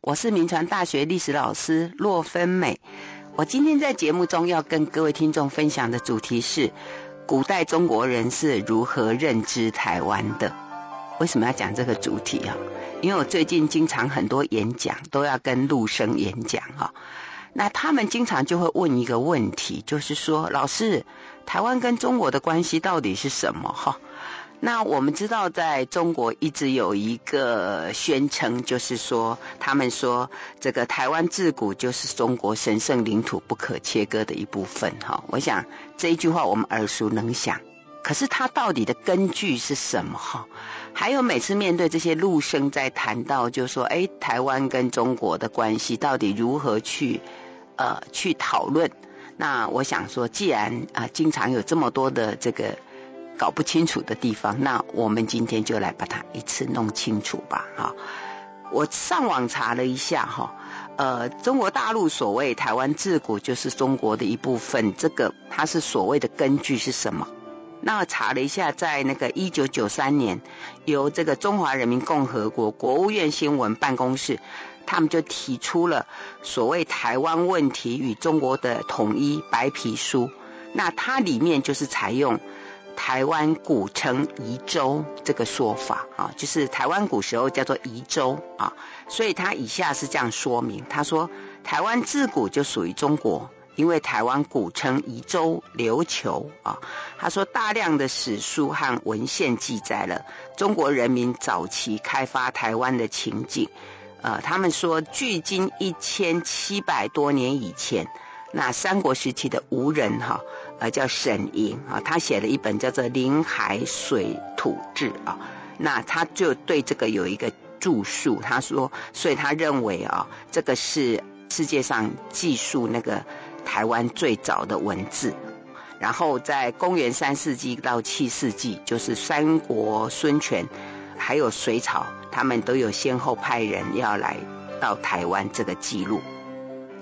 我是铭传大学历史老师骆芬美。我今天在节目中要跟各位听众分享的主题是：古代中国人是如何认知台湾的？为什么要讲这个主题啊？因为我最近经常很多演讲都要跟陆生演讲哈。那他们经常就会问一个问题，就是说，老师，台湾跟中国的关系到底是什么？哈。那我们知道，在中国一直有一个宣称，就是说，他们说这个台湾自古就是中国神圣领土不可切割的一部分。哈，我想这一句话我们耳熟能详，可是它到底的根据是什么？哈，还有每次面对这些陆生在谈到，就是说，哎，台湾跟中国的关系到底如何去呃去讨论？那我想说，既然啊，经常有这么多的这个。搞不清楚的地方，那我们今天就来把它一次弄清楚吧。哈，我上网查了一下，哈，呃，中国大陆所谓台湾自古就是中国的一部分，这个它是所谓的根据是什么？那查了一下，在那个一九九三年，由这个中华人民共和国国务院新闻办公室，他们就提出了所谓台湾问题与中国的统一白皮书，那它里面就是采用。台湾古称夷州这个说法啊，就是台湾古时候叫做夷州啊，所以他以下是这样说明：他说，台湾自古就属于中国，因为台湾古称夷州、琉球啊。他说，大量的史书和文献记载了中国人民早期开发台湾的情景。呃，他们说，距今一千七百多年以前。那三国时期的吴人哈，呃，叫沈莹啊，他写了一本叫做《临海水土志》啊，那他就对这个有一个注述，他说，所以他认为啊，这个是世界上记述那个台湾最早的文字。然后在公元三世纪到七世纪，就是三国孙权还有隋朝，他们都有先后派人要来到台湾这个记录。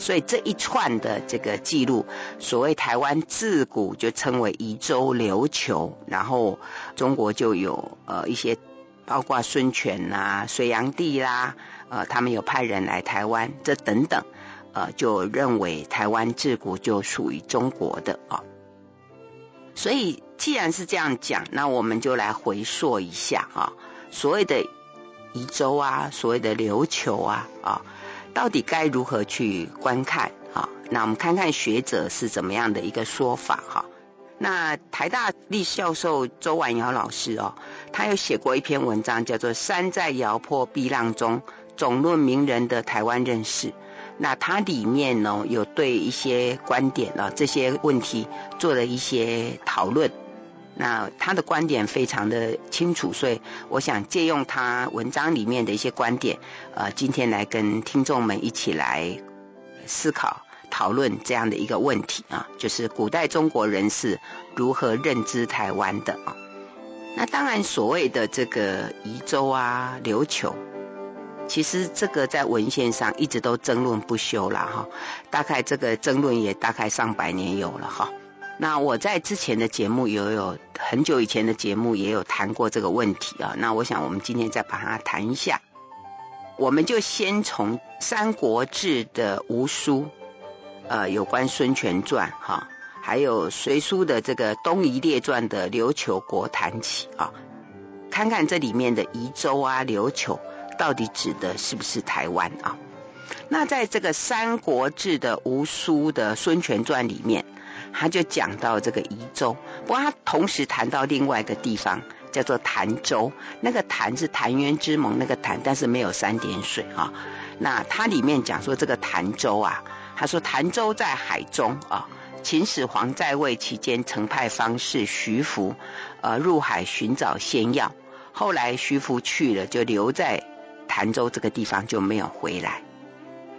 所以这一串的这个记录，所谓台湾自古就称为夷州琉球，然后中国就有呃一些，包括孙权呐、隋炀帝啦，呃，他们有派人来台湾，这等等，呃，就认为台湾自古就属于中国的啊。所以既然是这样讲，那我们就来回溯一下啊，所谓的夷州啊，所谓的琉球啊，啊。到底该如何去观看？哈，那我们看看学者是怎么样的一个说法哈。那台大历史教授周婉窈老师哦，他有写过一篇文章，叫做《山在遥破碧浪中总论名人的台湾认识》。那它里面呢，有对一些观点啊，这些问题做了一些讨论。那他的观点非常的清楚，所以我想借用他文章里面的一些观点，呃，今天来跟听众们一起来思考讨论这样的一个问题啊，就是古代中国人是如何认知台湾的啊？那当然，所谓的这个夷州啊、琉球，其实这个在文献上一直都争论不休了哈，大概这个争论也大概上百年有了哈。那我在之前的节目也有，很久以前的节目也有谈过这个问题啊。那我想我们今天再把它谈一下。我们就先从《三国志》的吴书，呃，有关孙权传哈，还有隋书的这个东夷列传的琉球国谈起啊，看看这里面的夷州啊、琉球到底指的是不是台湾啊？那在这个《三国志》的吴书的孙权传里面。他就讲到这个夷州，不过他同时谈到另外一个地方，叫做潭州。那个潭是潭渊之盟那个潭，但是没有三点水啊。那它里面讲说这个潭州啊，他说潭州在海中啊。秦始皇在位期间，曾派方士徐福，呃，入海寻找仙药。后来徐福去了，就留在潭州这个地方，就没有回来。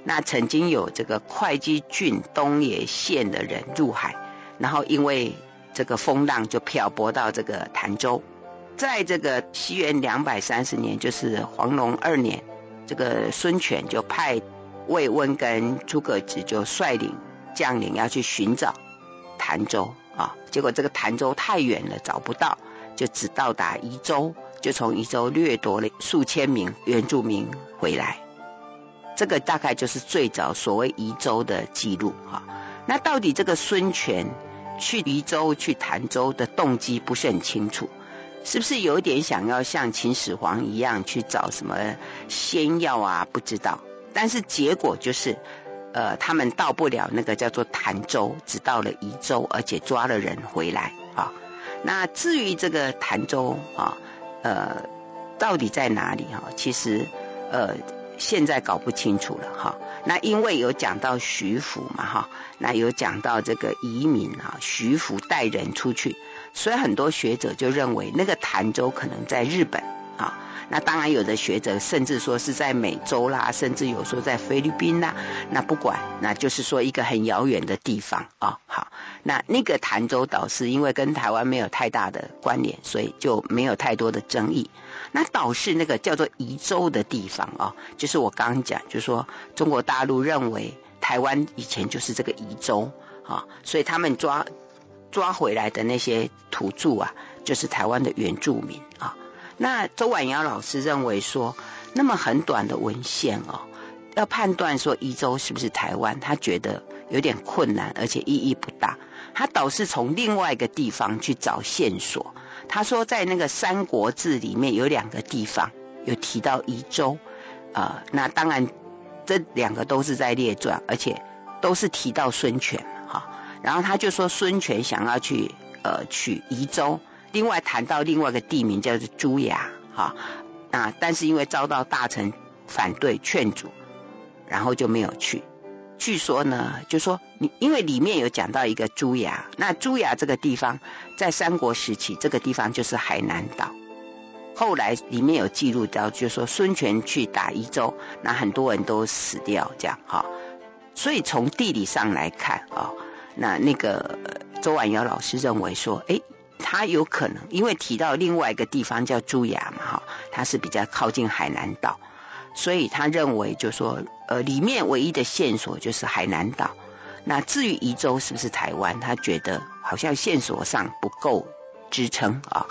那曾经有这个会稽郡东野县的人入海。然后因为这个风浪就漂泊到这个潭州，在这个西元两百三十年，就是黄龙二年，这个孙权就派魏温跟诸葛直就率领将领要去寻找潭州啊，结果这个潭州太远了，找不到，就只到达夷州，就从夷州掠夺了数千名原住民回来。这个大概就是最早所谓夷州的记录哈。那到底这个孙权去夷州、去潭州的动机不是很清楚，是不是有点想要像秦始皇一样去找什么仙药啊？不知道。但是结果就是，呃，他们到不了那个叫做潭州，只到了夷州，而且抓了人回来啊。那至于这个潭州啊，呃，到底在哪里哈？其实呃。现在搞不清楚了哈，那因为有讲到徐福嘛哈，那有讲到这个移民啊，徐福带人出去，所以很多学者就认为那个潭州可能在日本。啊，那当然有的学者甚至说是在美洲啦，甚至有说在菲律宾啦，那不管，那就是说一个很遥远的地方啊，好，那那个潭州岛是因为跟台湾没有太大的关联，所以就没有太多的争议。那岛是那个叫做夷州的地方啊，就是我刚刚讲，就是说中国大陆认为台湾以前就是这个夷州啊，所以他们抓抓回来的那些土著啊，就是台湾的原住民啊。那周婉窈老师认为说，那么很短的文献哦，要判断说宜州是不是台湾，他觉得有点困难，而且意义不大。他倒是从另外一个地方去找线索。他说，在那个《三国志》里面有两个地方有提到宜州，啊、呃，那当然这两个都是在列传，而且都是提到孙权哈。然后他就说孙权想要去呃取宜州，另外谈到另外一个地名叫做朱崖哈，那但是因为遭到大臣反对劝阻，然后就没有去。据说呢，就说你因为里面有讲到一个朱崖，那朱崖这个地方在三国时期，这个地方就是海南岛。后来里面有记录到，就说孙权去打夷州，那很多人都死掉，这样哈。所以从地理上来看啊，那那个周婉窈老师认为说，哎，他有可能因为提到另外一个地方叫珠牙嘛，哈，它是比较靠近海南岛。所以他认为，就说，呃，里面唯一的线索就是海南岛。那至于宜州是不是台湾，他觉得好像线索上不够支撑啊，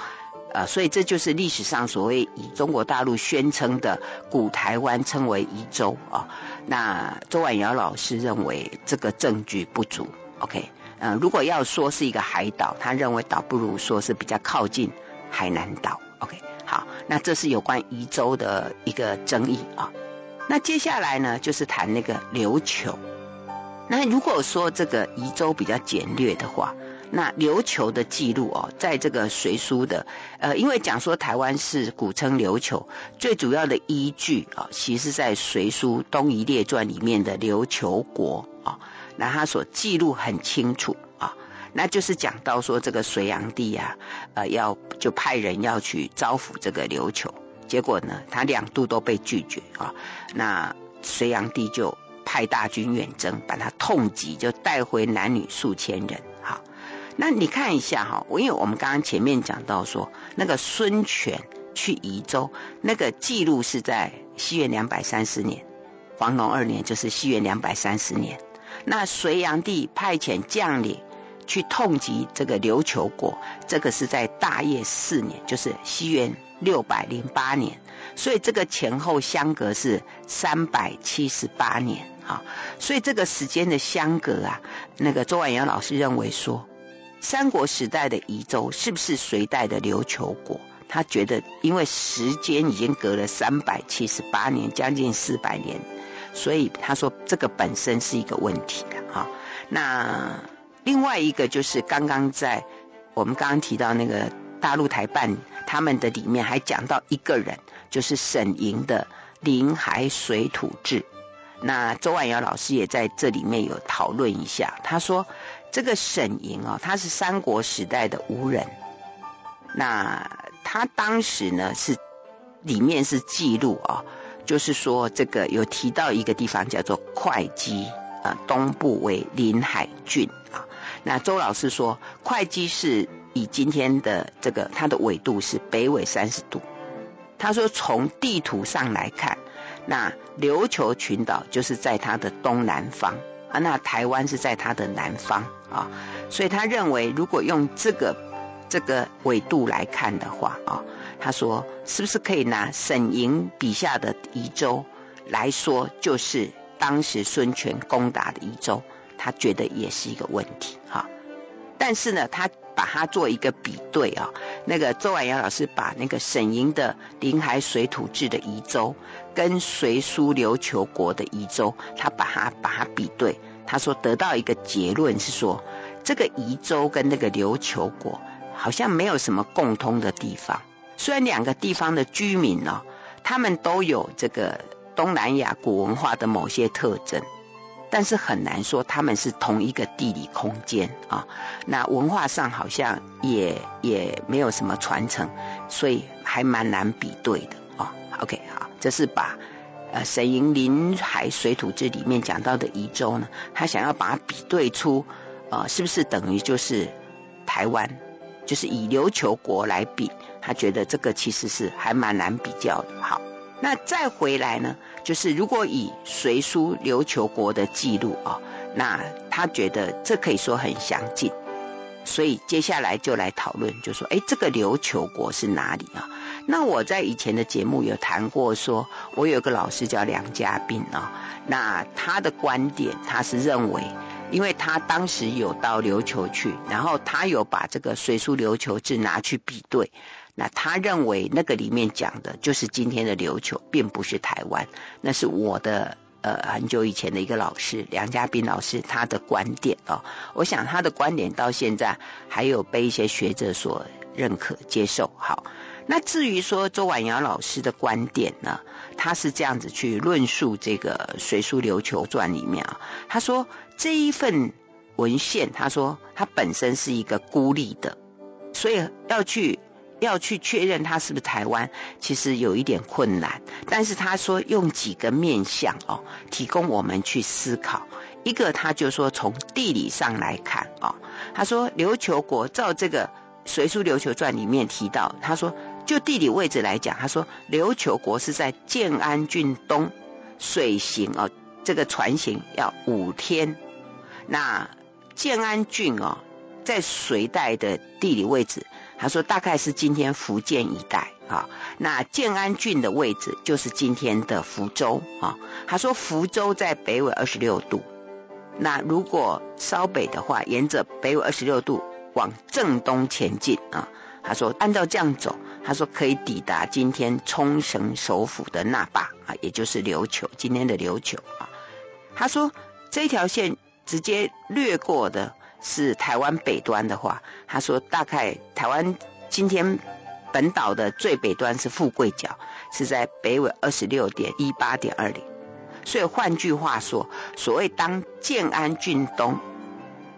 呃，所以这就是历史上所谓以中国大陆宣称的古台湾称为宜州啊。那周婉窈老师认为这个证据不足。OK，嗯，如果要说是一个海岛，他认为倒不如说是比较靠近海南岛。OK。好，那这是有关夷州的一个争议啊。那接下来呢，就是谈那个琉球。那如果说这个夷州比较简略的话，那琉球的记录哦，在这个隋书的呃，因为讲说台湾是古称琉球，最主要的依据啊，其实在隋书东夷列传里面的琉球国啊，那他所记录很清楚啊。那就是讲到说这个隋炀帝啊，呃，要就派人要去招抚这个琉球，结果呢，他两度都被拒绝啊。那隋炀帝就派大军远征，把他痛击，就带回男女数千人。好，那你看一下哈，因为我们刚刚前面讲到说，那个孙权去宜州，那个记录是在西元两百三十年，黄龙二年就是西元两百三十年。那隋炀帝派遣将领。去痛击这个琉球国，这个是在大业四年，就是西元六百零八年，所以这个前后相隔是三百七十八年啊，所以这个时间的相隔啊，那个周婉窈老师认为说，三国时代的夷州是不是隋代的琉球国？他觉得因为时间已经隔了三百七十八年，将近四百年，所以他说这个本身是一个问题的啊，那。另外一个就是刚刚在我们刚刚提到那个大陆台办他们的里面还讲到一个人，就是沈莹的《临海水土志》。那周婉窈老师也在这里面有讨论一下，他说这个沈莹啊，他是三国时代的吴人。那他当时呢是里面是记录啊，就是说这个有提到一个地方叫做会稽啊，东部为临海郡啊。那周老师说，会稽是以今天的这个它的纬度是北纬三十度。他说从地图上来看，那琉球群岛就是在它的东南方啊，那台湾是在它的南方啊，所以他认为如果用这个这个纬度来看的话啊，他说是不是可以拿沈莹笔下的夷州来说，就是当时孙权攻打的宜州，他觉得也是一个问题哈。但是呢，他把它做一个比对啊，那个周婉瑶老师把那个沈莹的临海水土制的宜州跟隋书琉球国的宜州，他把它把它比对，他说得到一个结论是说，这个宜州跟那个琉球国好像没有什么共通的地方，虽然两个地方的居民呢，他们都有这个东南亚古文化的某些特征。但是很难说他们是同一个地理空间啊，那文化上好像也也没有什么传承，所以还蛮难比对的啊。OK，好，这是把呃沈营临海水土志里面讲到的宜州呢，他想要把它比对出，呃，是不是等于就是台湾，就是以琉球国来比，他觉得这个其实是还蛮难比较的。好，那再回来呢？就是如果以隋书琉球国的记录啊，那他觉得这可以说很详尽，所以接下来就来讨论，就说，哎，这个琉球国是哪里啊？那我在以前的节目有谈过说，我有个老师叫梁家斌啊，那他的观点他是认为，因为他当时有到琉球去，然后他有把这个隋书琉球志拿去比对。那他认为那个里面讲的就是今天的琉球，并不是台湾。那是我的呃很久以前的一个老师梁家斌老师他的观点哦。我想他的观点到现在还有被一些学者所认可接受。好，那至于说周婉瑶老师的观点呢，他是这样子去论述这个《隋书琉球传》里面啊，他说这一份文献，他说他本身是一个孤立的，所以要去。要去确认他是不是台湾，其实有一点困难。但是他说用几个面向哦，提供我们去思考。一个，他就说从地理上来看哦，他说琉球国照这个《隋书琉球传》里面提到，他说就地理位置来讲，他说琉球国是在建安郡东，水行哦，这个船行要五天。那建安郡哦，在隋代的地理位置。他说大概是今天福建一带啊，那建安郡的位置就是今天的福州啊。他说福州在北纬二十六度，那如果稍北的话，沿着北纬二十六度往正东前进啊，他说按照这样走，他说可以抵达今天冲绳首府的那霸啊，也就是琉球，今天的琉球啊。他说这条线直接掠过的。是台湾北端的话，他说大概台湾今天本岛的最北端是富贵角，是在北纬二十六点一八点二零。所以换句话说，所谓当建安郡东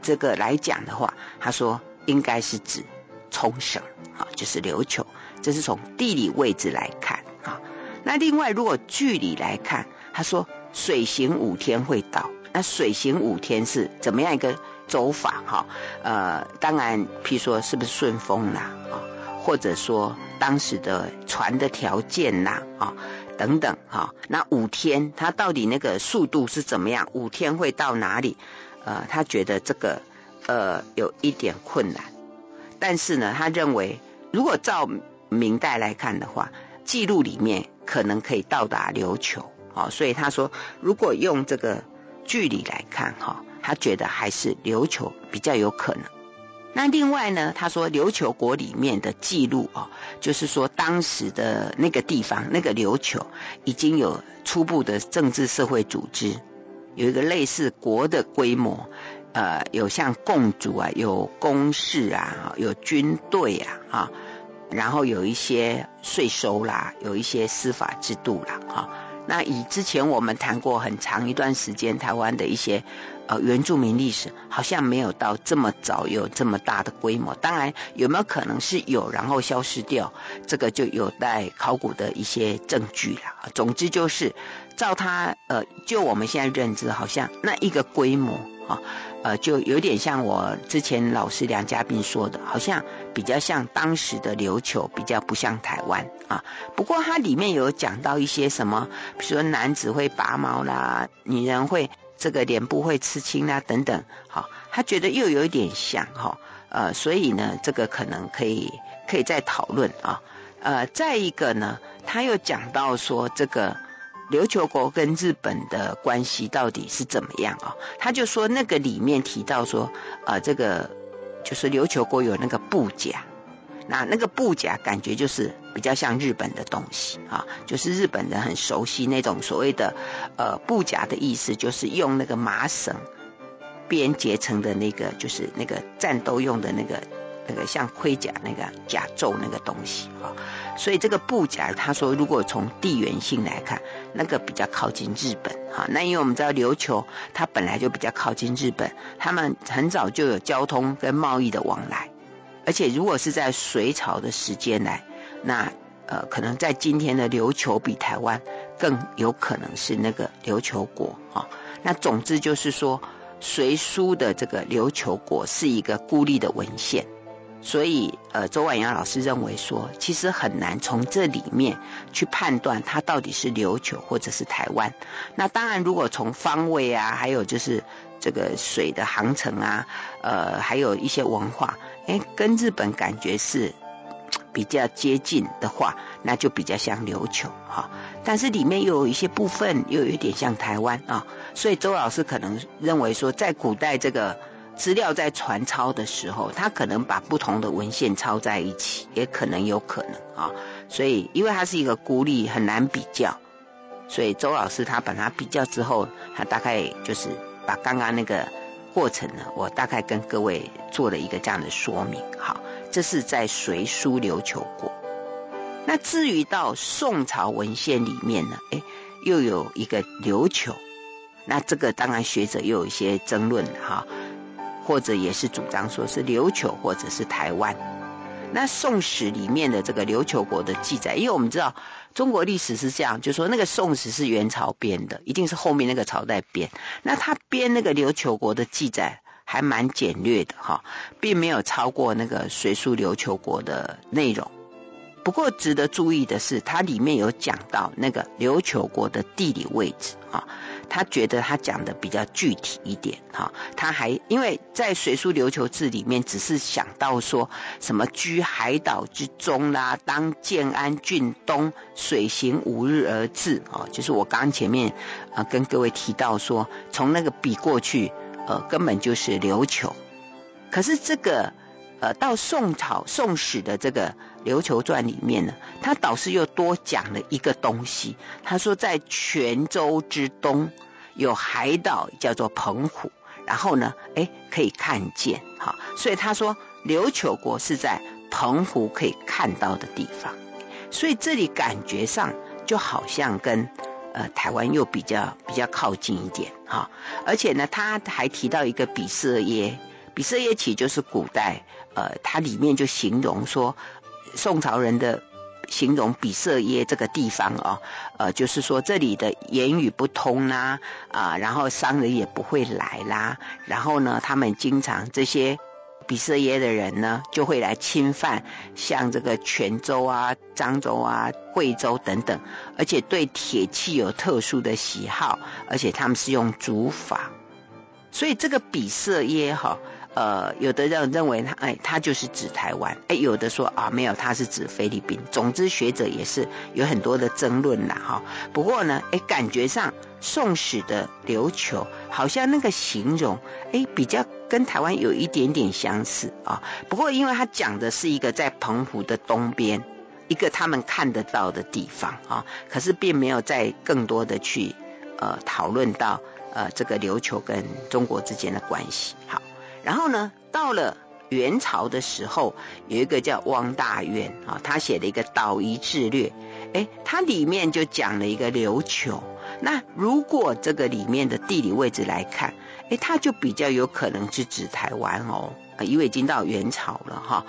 这个来讲的话，他说应该是指冲绳啊，就是琉球。这是从地理位置来看啊。那另外如果距离来看，他说水行五天会到。那水行五天是怎么样一个？走法哈，呃，当然，譬如说是不是顺风啦，啊，或者说当时的船的条件呐，啊，等等，哈，那五天他到底那个速度是怎么样？五天会到哪里？呃，他觉得这个呃有一点困难，但是呢，他认为如果照明代来看的话，记录里面可能可以到达琉球，啊，所以他说如果用这个距离来看，哈。他觉得还是琉球比较有可能。那另外呢，他说琉球国里面的记录哦，就是说当时的那个地方，那个琉球已经有初步的政治社会组织，有一个类似国的规模，呃，有像共主啊，有公事啊，有军队啊，啊，然后有一些税收啦，有一些司法制度啦，哈。那以之前我们谈过很长一段时间台湾的一些。呃，原住民历史好像没有到这么早有这么大的规模。当然，有没有可能是有，然后消失掉？这个就有待考古的一些证据了。总之就是，照他呃，就我们现在认知，好像那一个规模啊，呃，就有点像我之前老师梁家斌说的，好像比较像当时的琉球，比较不像台湾啊。不过它里面有讲到一些什么，比如说男子会拔毛啦，女人会。这个脸部会刺青啊，等等，好，他觉得又有一点像哈，呃，所以呢，这个可能可以可以再讨论啊，呃，再一个呢，他又讲到说这个琉球国跟日本的关系到底是怎么样啊？他就说那个里面提到说，呃，这个就是琉球国有那个布甲，那那个布甲感觉就是比较像日本的东西啊，就是日本人很熟悉那种所谓的呃布甲的意思，就是用那个麻绳编结成的那个，就是那个战斗用的那个。那个像盔甲那个甲胄那个东西啊，所以这个布甲，他说如果从地缘性来看，那个比较靠近日本哈。那因为我们知道琉球它本来就比较靠近日本，他们很早就有交通跟贸易的往来，而且如果是在隋朝的时间来，那呃可能在今天的琉球比台湾更有可能是那个琉球国啊。那总之就是说，隋书的这个琉球国是一个孤立的文献。所以，呃，周婉阳老师认为说，其实很难从这里面去判断它到底是琉球或者是台湾。那当然，如果从方位啊，还有就是这个水的航程啊，呃，还有一些文化，哎，跟日本感觉是比较接近的话，那就比较像琉球哈。但是里面又有一些部分又有一点像台湾啊，所以周老师可能认为说，在古代这个。资料在传抄的时候，他可能把不同的文献抄在一起，也可能有可能啊。所以，因为它是一个孤立，很难比较，所以周老师他把它比较之后，他大概就是把刚刚那个过程呢，我大概跟各位做了一个这样的说明。好，这是在隋书琉球国。那至于到宋朝文献里面呢，哎，又有一个琉球，那这个当然学者又有一些争论哈。或者也是主张说是琉球或者是台湾，那《宋史》里面的这个琉球国的记载，因为我们知道中国历史是这样，就说那个《宋史》是元朝编的，一定是后面那个朝代编。那他编那个琉球国的记载还蛮简略的哈，并没有超过那个《隋书琉球国》的内容。不过值得注意的是，它里面有讲到那个琉球国的地理位置啊。他觉得他讲的比较具体一点哈，他还因为在《隋书琉球志》里面只是想到说什么居海岛之中啦，当建安郡东，水行五日而至啊，就是我刚刚前面啊跟各位提到说，从那个比过去，呃，根本就是琉球。可是这个呃到宋朝《宋史》的这个《琉球传》里面呢，他倒是又多讲了一个东西，他说在泉州之东。有海岛叫做澎湖，然后呢，哎，可以看见，哈，所以他说琉球国是在澎湖可以看到的地方，所以这里感觉上就好像跟呃台湾又比较比较靠近一点，哈，而且呢，他还提到一个比色耶，比色耶起就是古代，呃，它里面就形容说宋朝人的。形容比色耶这个地方哦，呃，就是说这里的言语不通啦，啊、然后商人也不会来啦，然后呢，他们经常这些比色耶的人呢，就会来侵犯像这个泉州啊、漳州啊、惠州等等，而且对铁器有特殊的喜好，而且他们是用竹筏，所以这个比色耶哈。呃，有的人认为他，哎，他就是指台湾，哎，有的说啊，没有，他是指菲律宾。总之，学者也是有很多的争论啦，哈。不过呢，哎，感觉上《宋史》的琉球好像那个形容，哎，比较跟台湾有一点点相似啊。不过，因为他讲的是一个在澎湖的东边，一个他们看得到的地方啊，可是并没有再更多的去呃讨论到呃这个琉球跟中国之间的关系，好。然后呢，到了元朝的时候，有一个叫汪大渊啊，他写了一个《岛夷志略》，哎，他里面就讲了一个琉球。那如果这个里面的地理位置来看，哎，他就比较有可能是指台湾哦，因为已经到元朝了哈。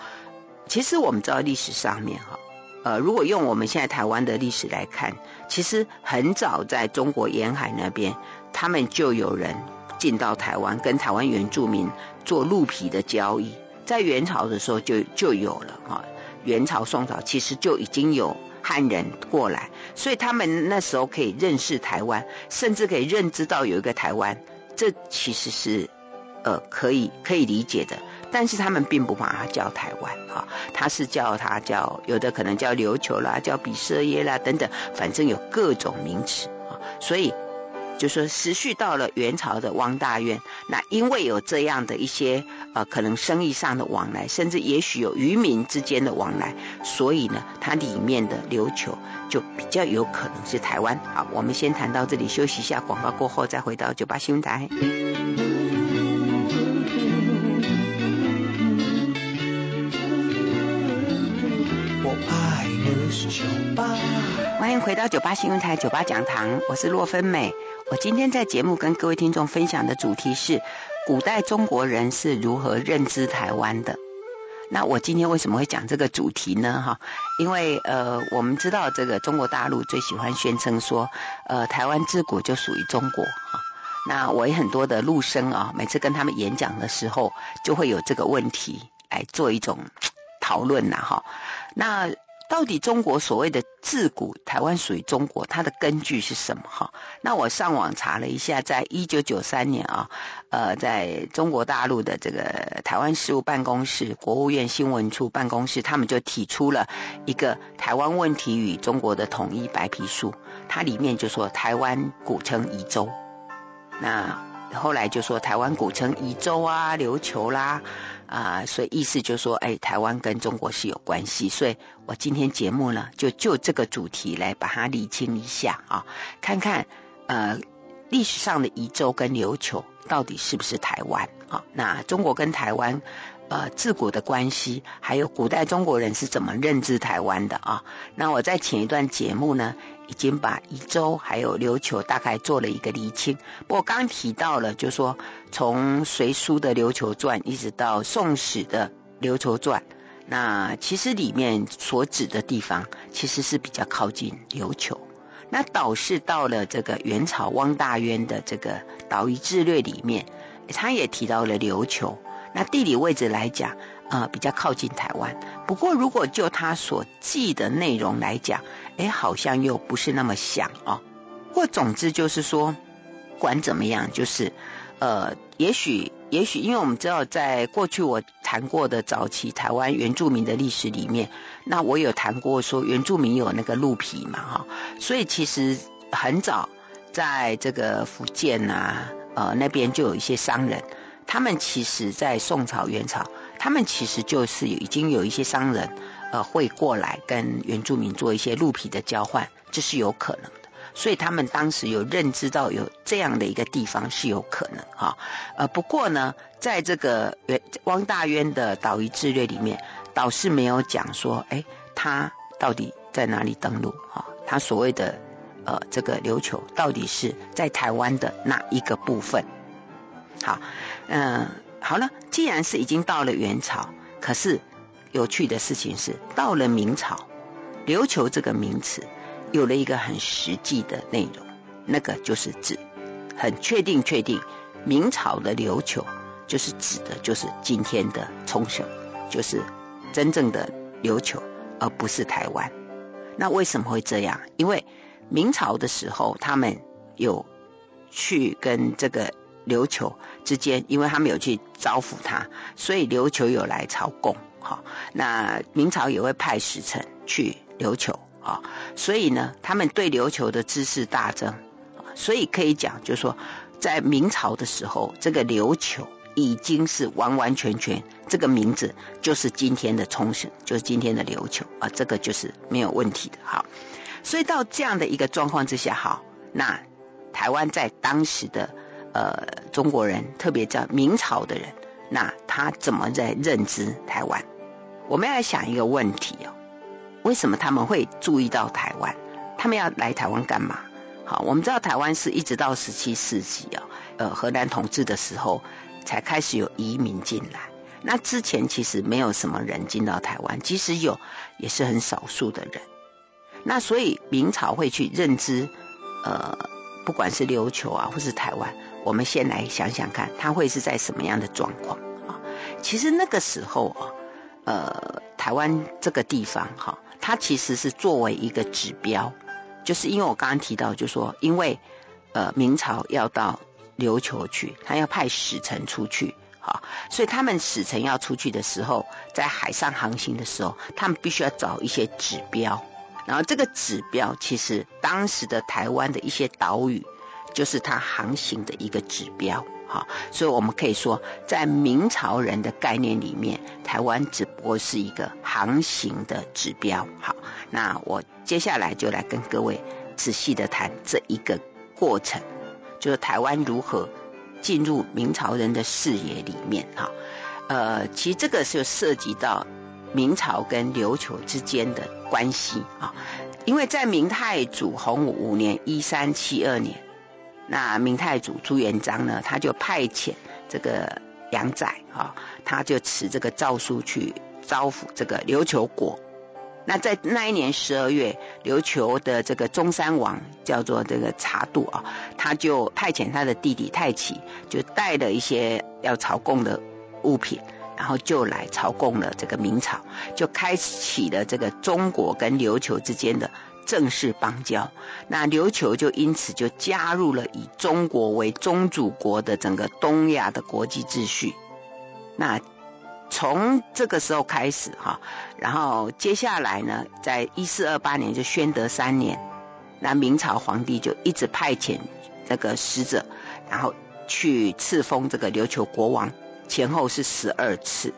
其实我们知道历史上面哈，呃，如果用我们现在台湾的历史来看，其实很早在中国沿海那边，他们就有人。进到台湾，跟台湾原住民做鹿皮的交易，在元朝的时候就就有了哈。元朝、宋朝其实就已经有汉人过来，所以他们那时候可以认识台湾，甚至可以认知到有一个台湾，这其实是呃可以可以理解的。但是他们并不把它叫台湾哈，他是叫它叫有的可能叫琉球啦，叫比色耶啦等等，反正有各种名词啊。所以就说持续到了元朝的汪大渊，那因为有这样的一些呃可能生意上的往来，甚至也许有渔民之间的往来，所以呢，它里面的琉球就比较有可能是台湾。好，我们先谈到这里，休息一下，广告过后再回到九八新闻台。欢迎回到九八新闻台九八讲堂，我是洛芬美。我今天在节目跟各位听众分享的主题是古代中国人是如何认知台湾的。那我今天为什么会讲这个主题呢？哈，因为呃，我们知道这个中国大陆最喜欢宣称说，呃，台湾自古就属于中国哈。那我也很多的陆生啊，每次跟他们演讲的时候，就会有这个问题来做一种讨论呐哈。那到底中国所谓的自古台湾属于中国，它的根据是什么？哈，那我上网查了一下，在一九九三年啊，呃，在中国大陆的这个台湾事务办公室、国务院新闻处办公室，他们就提出了一个台湾问题与中国的统一白皮书，它里面就说台湾古称宜州，那后来就说台湾古称宜州啊、琉球啦。呃，所以意思就是说，哎，台湾跟中国是有关系，所以我今天节目呢，就就这个主题来把它理清一下啊，看看呃历史上的宜州跟琉球到底是不是台湾啊？那中国跟台湾呃自古的关系，还有古代中国人是怎么认知台湾的啊？那我在前一段节目呢，已经把宜州还有琉球大概做了一个厘清，不过刚提到了，就说从隋书的《琉球传》一直到宋史的《琉球传》，那其实里面所指的地方其实是比较靠近琉球。那倒是到了这个元朝汪大渊的这个《岛屿志略》里面，他也提到了琉球。那地理位置来讲，呃，比较靠近台湾。不过如果就他所记的内容来讲，哎，好像又不是那么像哦。或总之就是说，管怎么样，就是呃，也许也许，因为我们知道，在过去我谈过的早期台湾原住民的历史里面，那我有谈过说原住民有那个鹿皮嘛，哈，所以其实很早在这个福建啊，呃那边就有一些商人，他们其实，在宋朝、元朝，他们其实就是已经有一些商人。呃，会过来跟原住民做一些鹿皮的交换，这是有可能的。所以他们当时有认知到有这样的一个地方是有可能哈。呃，不过呢，在这个汪大渊的《岛屿志略》里面，倒是没有讲说，哎，他到底在哪里登陆哈？他所谓的呃这个琉球到底是在台湾的哪一个部分？好，嗯、好了，既然是已经到了元朝，可是。有趣的事情是，到了明朝，琉球这个名词有了一个很实际的内容，那个就是指很确定确定，明朝的琉球就是指的就是今天的冲绳，就是真正的琉球，而不是台湾。那为什么会这样？因为明朝的时候，他们有去跟这个琉球之间，因为他们有去招抚他，所以琉球有来朝贡。好，那明朝也会派使臣去琉球啊，所以呢，他们对琉球的知识大增，所以可以讲，就是说，在明朝的时候，这个琉球已经是完完全全这个名字就是今天的冲绳，就是今天的琉球啊，这个就是没有问题的。好，所以到这样的一个状况之下，好，那台湾在当时的呃中国人，特别叫明朝的人，那他怎么在认知台湾？我们要想一个问题哦，为什么他们会注意到台湾？他们要来台湾干嘛？好，我们知道台湾是一直到十七世纪哦，呃，荷兰统治的时候才开始有移民进来。那之前其实没有什么人进到台湾，即使有，也是很少数的人。那所以明朝会去认知，呃，不管是琉球啊，或是台湾，我们先来想想看，它会是在什么样的状况啊？其实那个时候啊。呃，台湾这个地方哈，它其实是作为一个指标，就是因为我刚刚提到，就说，因为呃明朝要到琉球去，他要派使臣出去，哈，所以他们使臣要出去的时候，在海上航行的时候，他们必须要找一些指标，然后这个指标其实当时的台湾的一些岛屿，就是它航行的一个指标。好，所以我们可以说，在明朝人的概念里面，台湾只不过是一个航行的指标。好，那我接下来就来跟各位仔细的谈这一个过程，就是台湾如何进入明朝人的视野里面。哈，呃，其实这个是涉及到明朝跟琉球之间的关系啊，因为在明太祖洪武五年（一三七二年）。那明太祖朱元璋呢，他就派遣这个杨载啊，他就持这个诏书去招抚这个琉球国。那在那一年十二月，琉球的这个中山王叫做这个查度啊，他就派遣他的弟弟太启，就带了一些要朝贡的物品，然后就来朝贡了这个明朝，就开启了这个中国跟琉球之间的。正式邦交，那琉球就因此就加入了以中国为宗主国的整个东亚的国际秩序。那从这个时候开始哈，然后接下来呢，在一四二八年就宣德三年，那明朝皇帝就一直派遣这个使者，然后去赐封这个琉球国王，前后是十二次。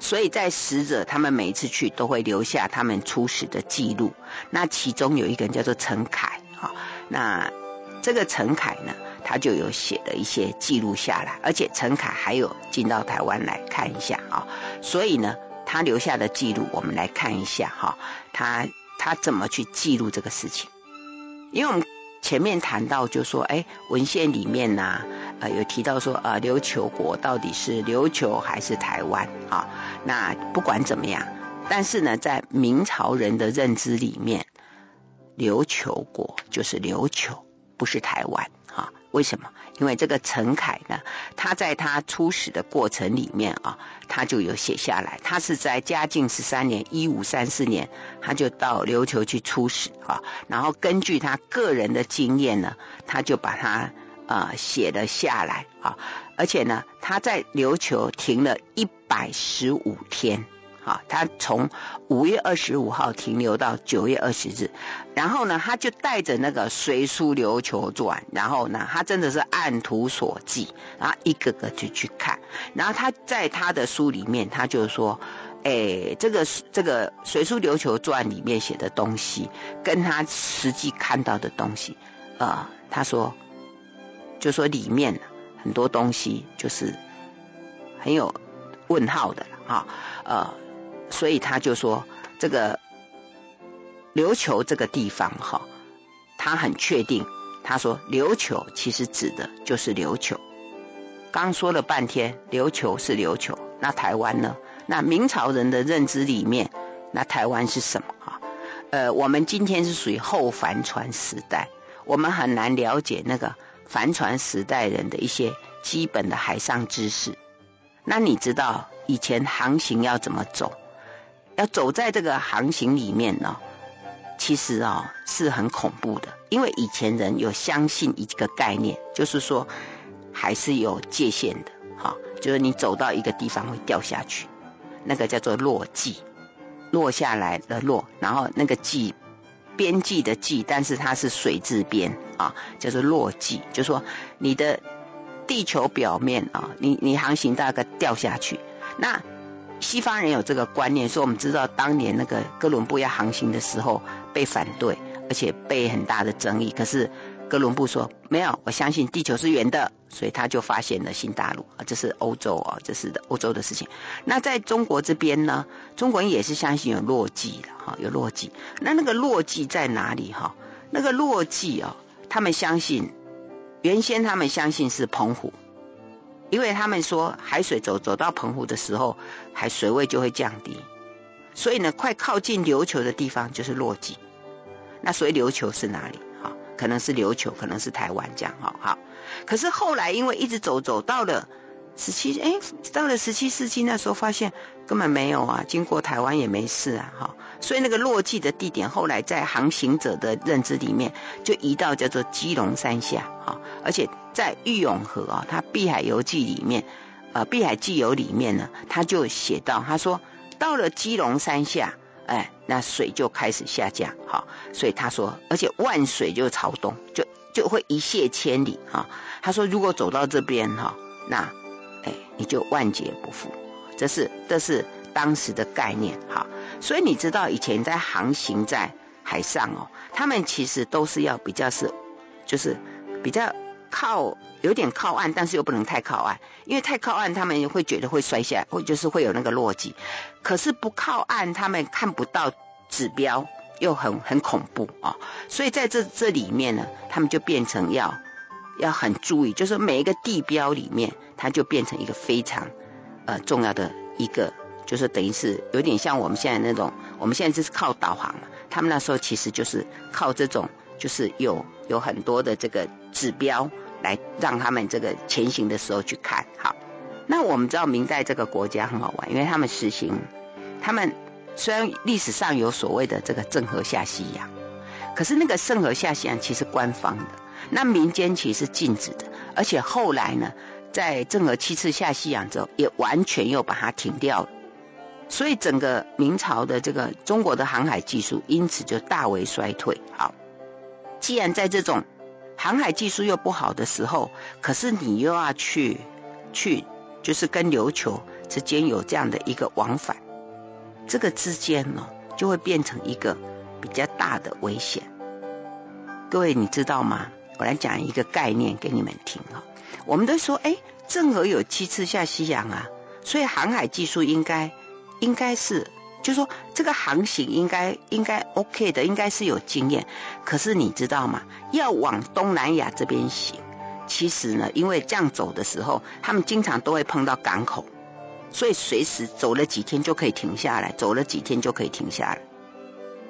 所以在使者他们每一次去都会留下他们出使的记录。那其中有一个人叫做陈凯，哈，那这个陈凯呢，他就有写了一些记录下来，而且陈凯还有进到台湾来看一下啊。所以呢，他留下的记录我们来看一下哈，他他怎么去记录这个事情？因为我们前面谈到就说，哎，文献里面呢、呃，有提到说，呃，琉球国到底是琉球还是台湾啊？那不管怎么样，但是呢，在明朝人的认知里面，琉球国就是琉球，不是台湾啊？为什么？因为这个陈凯呢，他在他出使的过程里面啊，他就有写下来，他是在嘉靖十三年（一五三四年），他就到琉球去出使啊，然后根据他个人的经验呢，他就把他。啊、写了下来啊，而且呢，他在琉球停了一百十五天，啊，他从五月二十五号停留到九月二十日，然后呢，他就带着那个《随书琉球传》，然后呢，他真的是按图索骥，然后一个个就去看，然后他在他的书里面，他就说，哎，这个这个《随书琉球传》里面写的东西，跟他实际看到的东西，呃，他说。就说里面很多东西就是很有问号的了啊，呃，所以他就说这个琉球这个地方哈，他很确定，他说琉球其实指的就是琉球。刚说了半天，琉球是琉球，那台湾呢？那明朝人的认知里面，那台湾是什么啊？呃，我们今天是属于后帆船时代，我们很难了解那个。帆船时代人的一些基本的海上知识，那你知道以前航行要怎么走？要走在这个航行里面呢？其实啊是很恐怖的，因为以前人有相信一个概念，就是说还是有界限的，哈，就是你走到一个地方会掉下去，那个叫做落际，落下来的落，然后那个际。边际的际，但是它是水字边啊，叫做落际，就说你的地球表面啊，你你航行大概掉下去。那西方人有这个观念，说我们知道当年那个哥伦布要航行的时候被反对，而且被很大的争议，可是。哥伦布说：“没有，我相信地球是圆的，所以他就发现了新大陆啊，这是欧洲啊，这是的欧洲的事情。那在中国这边呢，中国人也是相信有落际的哈，有落际。那那个落际在哪里哈？那个落际啊，他们相信原先他们相信是澎湖，因为他们说海水走走到澎湖的时候，海水位就会降低，所以呢，快靠近琉球的地方就是落际。那所以琉球是哪里？”可能是琉球，可能是台湾这样哈好。可是后来因为一直走走到了十七哎，到了十七世纪那时候发现根本没有啊，经过台湾也没事啊哈。所以那个落际的地点后来在航行者的认知里面就移到叫做基隆山下哈，而且在郁永河啊，他《碧海游记》里面呃《碧海记游》里面呢，他就写到他说到了基隆山下。哎，那水就开始下降，好，所以他说，而且万水就朝东，就就会一泻千里哈。他说，如果走到这边哈，那哎，你就万劫不复。这是这是当时的概念，哈。所以你知道以前在航行在海上哦，他们其实都是要比较是，就是比较靠有点靠岸，但是又不能太靠岸，因为太靠岸他们会觉得会摔下来，会就是会有那个落脊。可是不靠岸，他们看不到指标，又很很恐怖啊、所以在这这里面呢，他们就变成要要很注意，就是每一个地标里面，它就变成一个非常呃重要的一个。就是等于是有点像我们现在那种，我们现在就是靠导航嘛，他们那时候其实就是靠这种，就是有有很多的这个指标来让他们这个前行的时候去看。好，那我们知道明代这个国家很好玩，因为他们实行，他们虽然历史上有所谓的这个郑和下西洋，可是那个郑和下西洋其实官方的，那民间其实禁止的，而且后来呢，在郑和七次下西洋之后，也完全又把它停掉了。所以整个明朝的这个中国的航海技术，因此就大为衰退。好，既然在这种航海技术又不好的时候，可是你又要去去，就是跟琉球之间有这样的一个往返，这个之间呢，就会变成一个比较大的危险。各位你知道吗？我来讲一个概念给你们听啊。我们都说，哎，郑和有七次下西洋啊，所以航海技术应该。应该是，就说这个航行应该应该 OK 的，应该是有经验。可是你知道吗？要往东南亚这边行，其实呢，因为这样走的时候，他们经常都会碰到港口，所以随时走了几天就可以停下来，走了几天就可以停下来。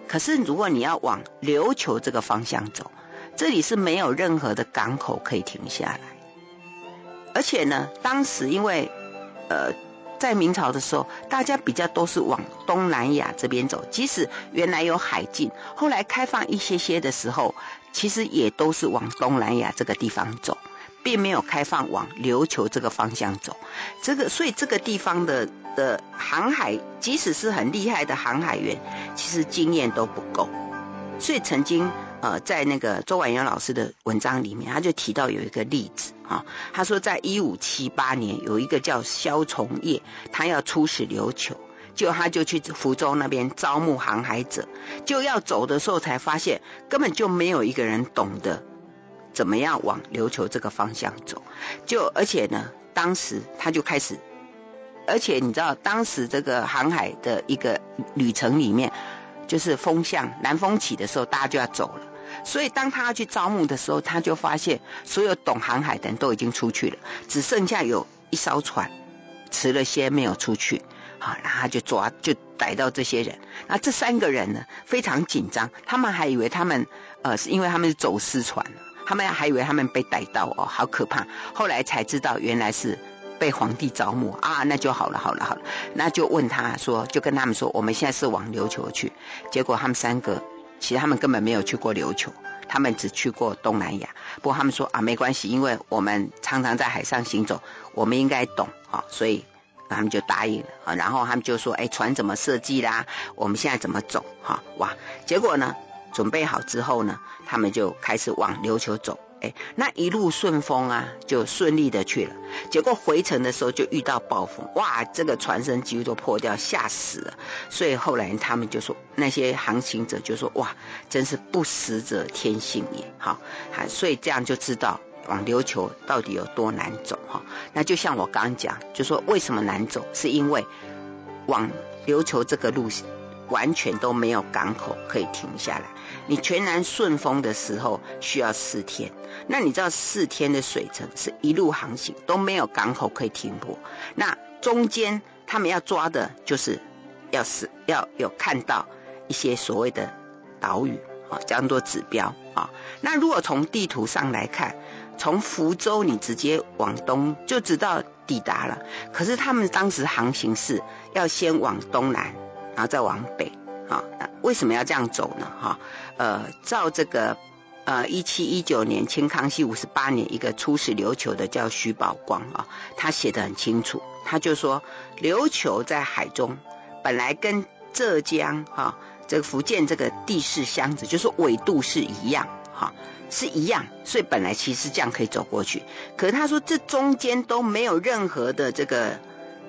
可是如果你要往琉球这个方向走，这里是没有任何的港口可以停下来，而且呢，当时因为呃。在明朝的时候，大家比较都是往东南亚这边走。即使原来有海禁，后来开放一些些的时候，其实也都是往东南亚这个地方走，并没有开放往琉球这个方向走。这个，所以这个地方的的航海，即使是很厉害的航海员，其实经验都不够。所以曾经。呃，在那个周婉元老师的文章里面，他就提到有一个例子啊，他说在一五七八年，有一个叫萧崇业，他要出使琉球，就他就去福州那边招募航海者，就要走的时候才发现，根本就没有一个人懂得怎么样往琉球这个方向走，就而且呢，当时他就开始，而且你知道，当时这个航海的一个旅程里面，就是风向南风起的时候，大家就要走了。所以，当他要去招募的时候，他就发现所有懂航海的人都已经出去了，只剩下有一艘船迟了些没有出去。好，然后就抓，就逮到这些人。那这三个人呢，非常紧张，他们还以为他们呃是因为他们是走私船，他们还以为他们被逮到哦，好可怕。后来才知道原来是被皇帝招募啊，那就好了，好了，好了，那就问他说，就跟他们说，我们现在是往琉球去。结果他们三个。其实他们根本没有去过琉球，他们只去过东南亚。不过他们说啊，没关系，因为我们常常在海上行走，我们应该懂啊，所以他们就答应了啊。然后他们就说，哎，船怎么设计啦？我们现在怎么走？哈，哇！结果呢，准备好之后呢，他们就开始往琉球走。哎，那一路顺风啊，就顺利的去了。结果回程的时候就遇到暴风，哇，这个船身几乎都破掉，吓死了。所以后来他们就说，那些航行者就说，哇，真是不死者天性也。好，所以这样就知道往琉球到底有多难走哈。那就像我刚讲，就说为什么难走，是因为往琉球这个路完全都没有港口可以停下来。你全然顺风的时候需要四天，那你知道四天的水程是一路航行都没有港口可以停泊，那中间他们要抓的就是要是要有看到一些所谓的岛屿啊，这样多指标啊。那如果从地图上来看，从福州你直接往东就知道抵达了，可是他们当时航行是要先往东南，然后再往北。啊，那为什么要这样走呢？哈，呃，照这个，呃，一七一九年，清康熙五十八年，一个出使琉球的叫徐宝光啊，他写的很清楚，他就说，琉球在海中本来跟浙江哈，这个福建这个地势相子，就是纬度是一样哈，是一样，所以本来其实这样可以走过去。可是他说这中间都没有任何的这个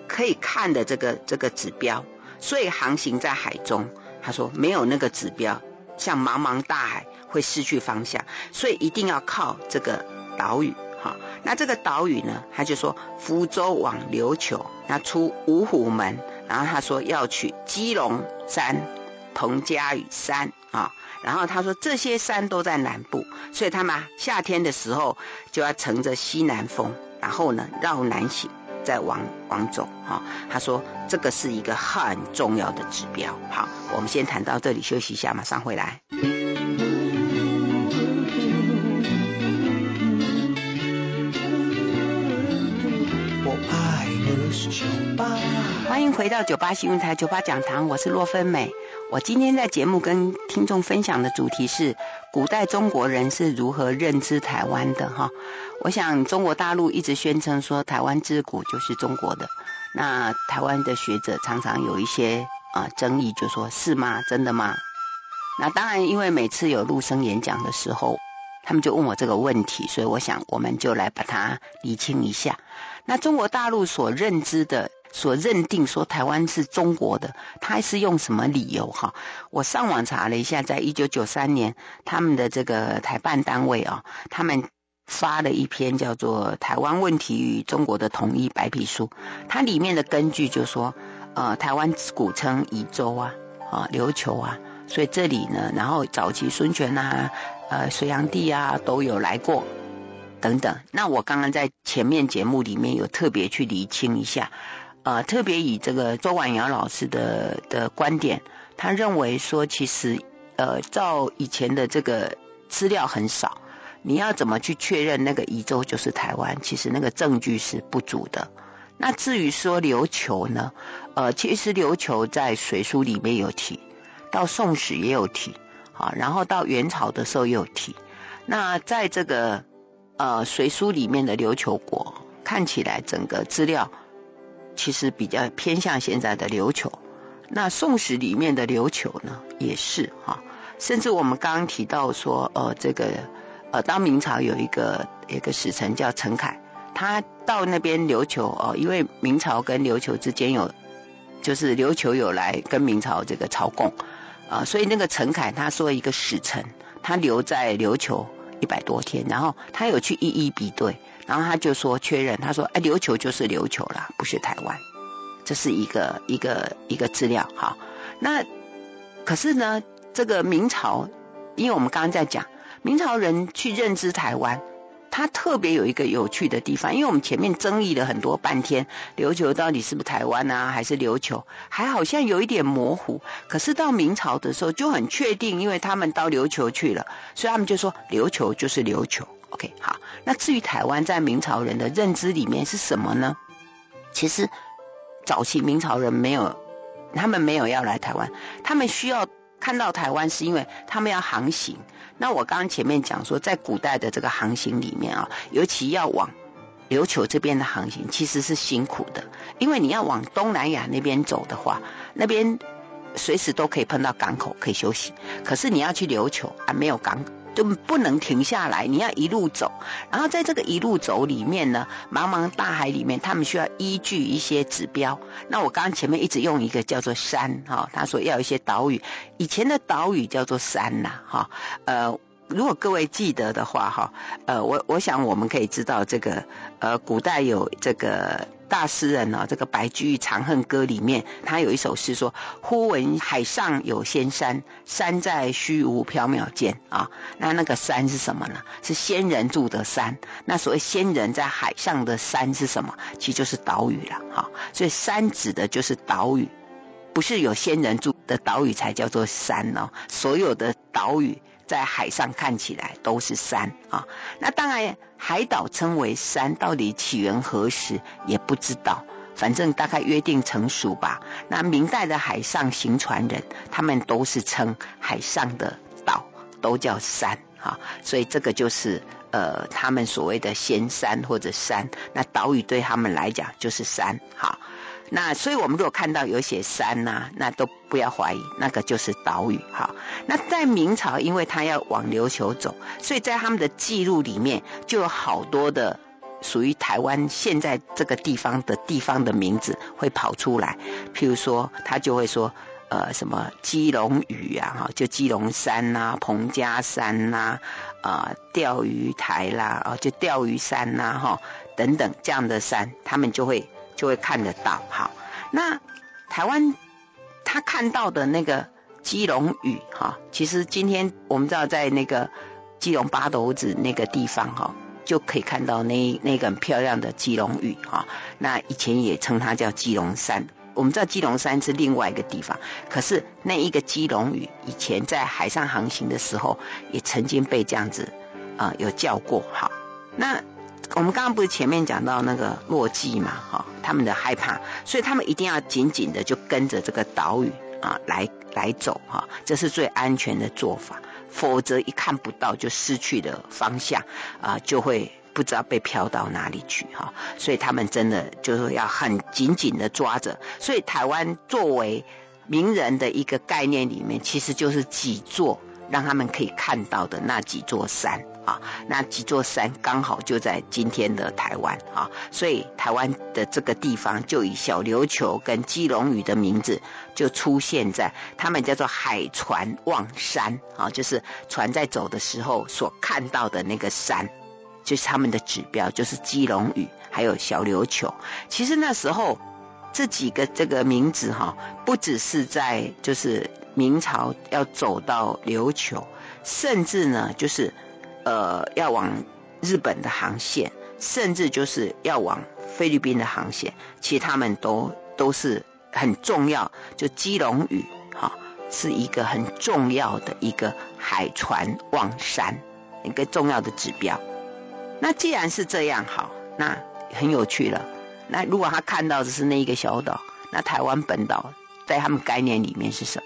可以看的这个这个指标，所以航行在海中，他说没有那个指标，像茫茫大海会失去方向，所以一定要靠这个岛屿。哈，那这个岛屿呢，他就说福州往琉球，那出五虎门，然后他说要去基隆山、彭佳屿山啊，然后他说这些山都在南部，所以他们夏天的时候就要乘着西南风，然后呢绕南行，再往往走哈。他说这个是一个很重要的指标。好，我们先谈到这里，休息一下，马上回来。欢迎回到九八新闻台九八讲堂，我是洛芬美。我今天在节目跟听众分享的主题是古代中国人是如何认知台湾的哈。我想中国大陆一直宣称说台湾自古就是中国的，那台湾的学者常常有一些啊、争议，就说是吗？真的吗？那当然，因为每次有陆生演讲的时候，他们就问我这个问题，所以我想我们就来把它理清一下。那中国大陆所认知的、所认定说台湾是中国的，他是用什么理由？哈，我上网查了一下，在一九九三年，他们的这个台办单位啊，他们发了一篇叫做《台湾问题与中国的统一白皮书》，它里面的根据就说，呃，台湾古称夷州啊，啊，琉球啊，所以这里呢，然后早期孙权啊，呃，隋炀帝啊，都有来过。等等，那我刚刚在前面节目里面有特别去厘清一下，呃，特别以这个周婉瑶老师的的观点，他认为说，其实呃，照以前的这个资料很少，你要怎么去确认那个夷州就是台湾？其实那个证据是不足的。那至于说琉球呢，呃，其实琉球在《隋书》里面有提，到《宋史》也有提，好，然后到元朝的时候也有提。那在这个呃，《隋书》里面的琉球国看起来整个资料其实比较偏向现在的琉球。那《宋史》里面的琉球呢，也是哈。甚至我们刚刚提到说，呃，这个呃，当明朝有一个一个使臣叫陈凯，他到那边琉球哦，因为明朝跟琉球之间有，就是琉球有来跟明朝这个朝贡啊，所以那个陈凯他说一个使臣，他留在琉球。一百多天，然后他有去一一比对，然后他就说确认，他说哎，琉球就是琉球啦，不是台湾，这是一个一个一个资料。好，那可是呢，这个明朝，因为我们刚刚在讲明朝人去认知台湾。它特别有一个有趣的地方，因为我们前面争议了很多半天，琉球到底是不是台湾啊，还是琉球，还好像有一点模糊。可是到明朝的时候就很确定，因为他们到琉球去了，所以他们就说琉球就是琉球。OK，好。那至于台湾在明朝人的认知里面是什么呢？其实早期明朝人没有，他们没有要来台湾，他们需要看到台湾是因为他们要航行。那我刚刚前面讲说，在古代的这个航行里面啊，尤其要往琉球这边的航行，其实是辛苦的，因为你要往东南亚那边走的话，那边随时都可以碰到港口可以休息，可是你要去琉球啊，没有港口。就不能停下来，你要一路走。然后在这个一路走里面呢，茫茫大海里面，他们需要依据一些指标。那我刚刚前面一直用一个叫做山哈，他说要一些岛屿，以前的岛屿叫做山呐哈。呃，如果各位记得的话哈，呃，我我想我们可以知道这个呃，古代有这个。大诗人呢，这个白居易《长恨歌》里面，他有一首诗说：“忽闻海上有仙山，山在虚无缥缈间。”啊，那那个山是什么呢？是仙人住的山。那所谓仙人在海上的山是什么？其实就是岛屿了。哈，所以山指的就是岛屿，不是有仙人住的岛屿才叫做山哦。所有的岛屿。在海上看起来都是山啊，那当然海岛称为山，到底起源何时也不知道，反正大概约定成熟吧。那明代的海上行船人，他们都是称海上的岛都叫山啊，所以这个就是呃他们所谓的仙山或者山，那岛屿对他们来讲就是山。哈，那所以我们如果看到有写山呐、那都不要怀疑，那个就是岛屿。好，那在明朝，因为他要往琉球走，所以在他们的记录里面就有好多的属于台湾现在这个地方的地方的名字会跑出来。譬如说，他就会说，呃，什么基隆屿啊，哈，就基隆山呐、彭家山呐、啊，呃，钓鱼台啦，啊，就钓鱼山呐，哈，等等这样的山，他们就会。就会看得到，好，那台湾他看到的那个基隆屿，哈，其实今天我们知道在那个基隆八斗子那个地方，哈，就可以看到那那个很漂亮的基隆屿，哈，那以前也称它叫基隆山。我们知道基隆山是另外一个地方，可是那一个基隆屿以前在海上航行的时候，也曾经被这样子啊、有叫过，好，那。我们刚刚不是前面讲到那个落骑嘛，哈，他们的害怕，所以他们一定要紧紧的就跟着这个岛屿啊来来走哈，这是最安全的做法，否则一看不到就失去了方向啊，就会不知道被飘到哪里去哈，所以他们真的就是要很紧紧的抓着，所以台湾作为名人的一个概念里面，其实就是几座让他们可以看到的那几座山。啊，那几座山刚好就在今天的台湾啊，所以台湾的这个地方就以小琉球跟基隆屿的名字就出现在他们叫做海船望山啊，就是船在走的时候所看到的那个山，就是他们的指标，就是基隆屿还有小琉球。其实那时候这几个这个名字哈，不只是在就是明朝要走到琉球，甚至呢就是。呃，要往日本的航线，甚至就是要往菲律宾的航线，其实他们都都是很重要。就基隆屿，哈、是一个很重要的一个海船望山一个重要的指标。那既然是这样，好，那很有趣了。那如果他看到的是那一个小岛，那台湾本岛在他们概念里面是什么？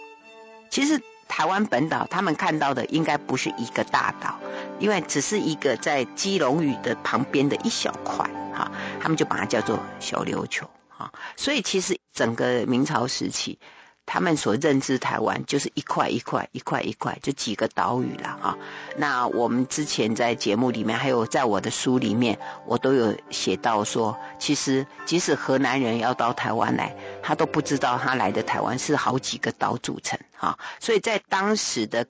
其实台湾本岛他们看到的应该不是一个大岛。因为只是一个在基隆屿的旁边的一小块，哈，他们就把它叫做小琉球，哈，所以其实整个明朝时期，他们所认知台湾就是一块一块一块一块，就几个岛屿了，哈。那我们之前在节目里面，还有在我的书里面，我都有写到说，其实即使河南人要到台湾来，他都不知道他来的台湾是好几个岛组成，哈。所以在当时的。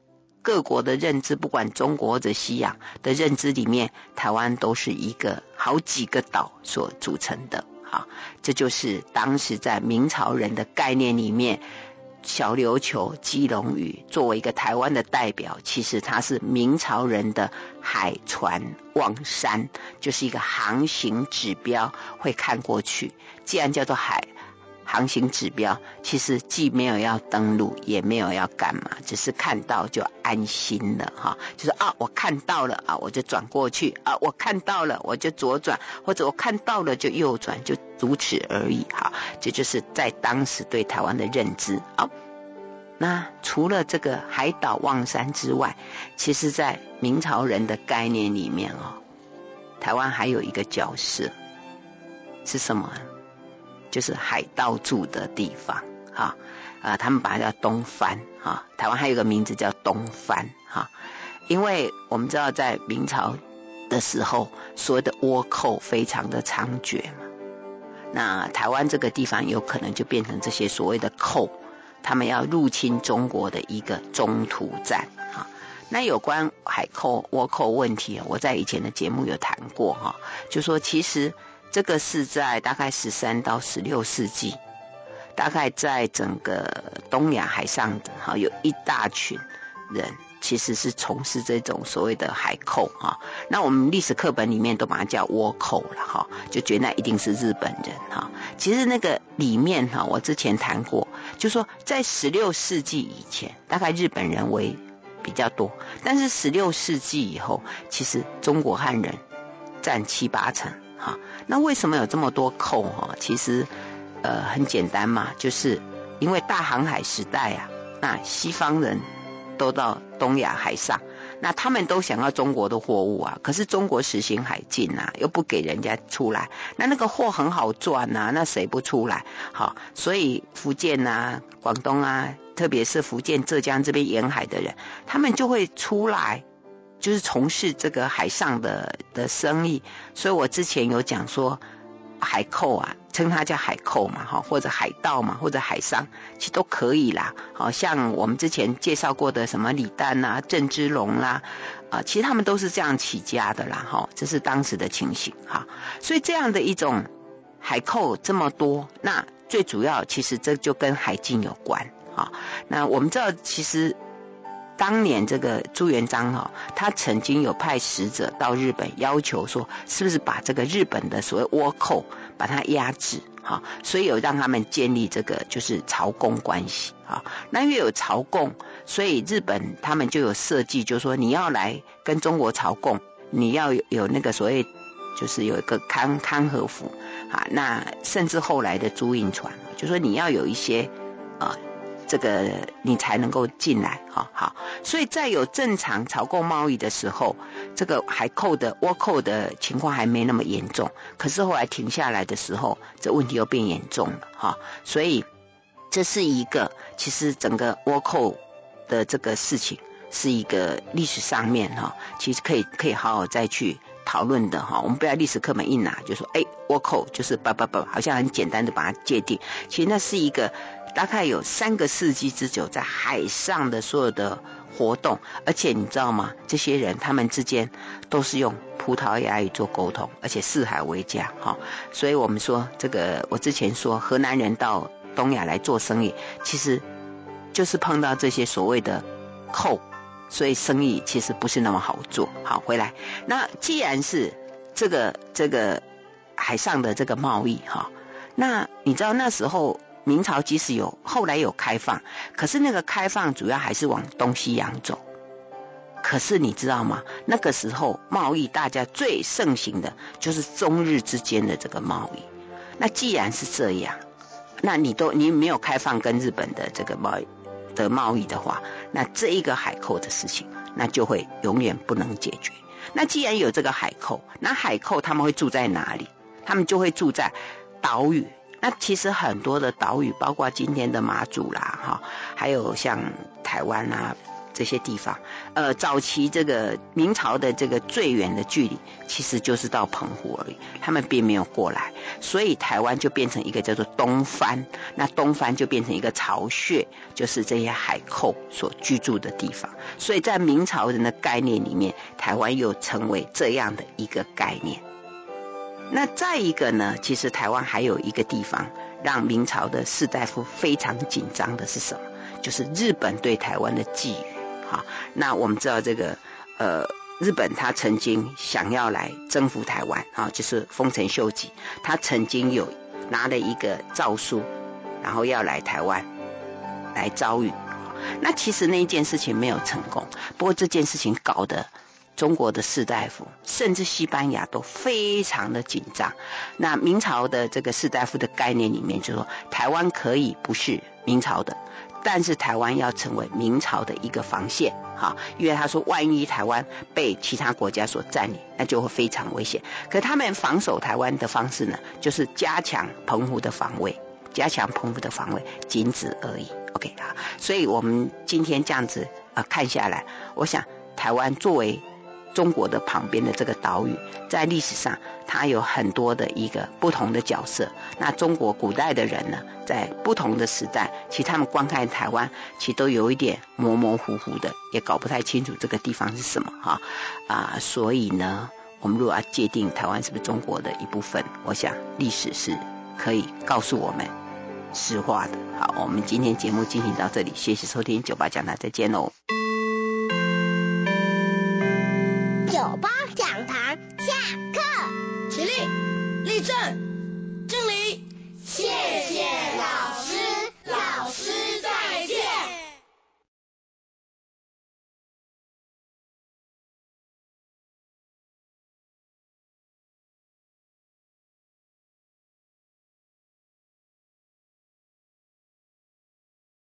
各国的认知，不管中国或者西洋的认知里面，台湾都是一个好几个岛所组成的。啊，这就是当时在明朝人的概念里面，小琉球、基隆屿作为一个台湾的代表，其实它是明朝人的海船望山，就是一个航行指标，会看过去。既然叫做海。航行指标其实既没有要登陆，也没有要干嘛，只是看到就安心了哈。就是啊，我看到了啊，我就转过去啊，我看到了我就左转，或者我看到了就右转，就如此而已哈。这就是在当时对台湾的认知啊。那除了这个海岛望山之外，其实在明朝人的概念里面哦，台湾还有一个角色是什么？就是海盗住的地方，哈啊，他们把它叫东番，哈。台湾还有个名字叫东番，哈，因为我们知道在明朝的时候，所谓的倭寇非常的猖獗嘛，那台湾这个地方有可能就变成这些所谓的寇，他们要入侵中国的一个中途站，哈。那有关海寇、倭寇问题，我在以前的节目有谈过，哈，就说其实。这个是在大概十三到十六世纪，大概在整个东亚海上的哈，有一大群人其实是从事这种所谓的海寇哈。那我们历史课本里面都把它叫倭寇了哈，就觉得那一定是日本人哈。其实那个里面哈，我之前谈过，就说在十六世纪以前，大概日本人为比较多，但是十六世纪以后，其实中国汉人占七八成。哈，那为什么有这么多寇哈？其实，呃，很简单嘛，就是因为大航海时代啊，那西方人都到东亚海上，那他们都想要中国的货物啊，可是中国实行海禁啊，又不给人家出来，那那个货很好赚呐、啊，那谁不出来？好，所以福建啊、广东啊，特别是福建、浙江这边沿海的人，他们就会出来，就是从事这个海上的的生意。所以我之前有讲说。海寇啊，称它叫海寇嘛，哈，或者海盗嘛，或者海商，其实都可以啦。好像我们之前介绍过的什么李旦呐、郑芝龙啦，啊，其实他们都是这样起家的啦，哈，这是当时的情形哈。所以这样的一种海寇这么多，那最主要其实这就跟海禁有关，哈。那我们知道，其实。当年这个朱元璋哈，他曾经有派使者到日本，要求说，是不是把这个日本的所谓倭寇把它压制哈，所以有让他们建立这个就是朝贡关系啊。那因为有朝贡，所以日本他们就有设计，就是说你要来跟中国朝贡，你要有有那个所谓就是有一个康康和服啊。那甚至后来的朱印船，就说你要有一些啊。这个你才能够进来，哈好，所以在有正常朝贡贸易的时候，这个海寇的倭寇的情况还没那么严重。可是后来停下来的时候，这问题又变严重了，哈。所以这是一个其实整个倭寇的这个事情，是一个历史上面哈，其实可以可以好好再去讨论的哈。我们不要历史课本一拿就说，哎，倭寇就是叭叭叭，好像很简单的把它界定，其实那是一个。大概有三个世纪之久，在海上的所有的活动，而且你知道吗？这些人他们之间都是用葡萄牙语做沟通，而且四海为家，哈。所以我们说这个，我之前说河南人到东亚来做生意，其实就是碰到这些所谓的寇，所以生意其实不是那么好做。好，回来，那既然是这个这个海上的这个贸易，哈，那你知道那时候。明朝即使有后来有开放，可是那个开放主要还是往东西洋走。可是你知道吗？那个时候贸易大家最盛行的就是中日之间的这个贸易。那既然是这样，那你都你没有开放跟日本的这个贸易的贸易的话，那这一个海寇的事情，那就会永远不能解决。那既然有这个海寇，那海寇他们会住在哪里？他们就会住在岛屿。那其实很多的岛屿，包括今天的马祖啦，哈，还有像台湾啊这些地方，呃，早期这个明朝的这个最远的距离，其实就是到澎湖而已，他们并没有过来，所以台湾就变成一个叫做东番，那东番就变成一个巢穴，就是这些海寇所居住的地方，所以在明朝人的概念里面，台湾又成为这样的一个概念。那再一个呢？其实台湾还有一个地方让明朝的士大夫非常紧张的是什么？就是日本对台湾的觊觎。好，那我们知道这个呃，日本他曾经想要来征服台湾啊，就是丰臣秀吉，他曾经有拿了一个诏书，然后要来台湾来遭遇。那其实那一件事情没有成功，不过这件事情搞得。中国的士大夫，甚至西班牙都非常的紧张。那明朝的这个士大夫的概念里面，就说台湾可以不是明朝的，但是台湾要成为明朝的一个防线，哈，因为他说万一台湾被其他国家所占领，那就会非常危险。可他们防守台湾的方式呢，就是加强澎湖的防卫，加强澎湖的防卫，仅此而已。OK 啊，所以我们今天这样子啊看下来，我想台湾作为中国的旁边的这个岛屿，在历史上它有很多的一个不同的角色。那中国古代的人呢，在不同的时代，其实他们观看台湾，其实都有一点模模糊糊的，也搞不太清楚这个地方是什么哈啊。所以呢，我们如果要界定台湾是不是中国的一部分，我想历史是可以告诉我们实话的。好，我们今天节目进行到这里，谢谢收听九八讲台，再见喽。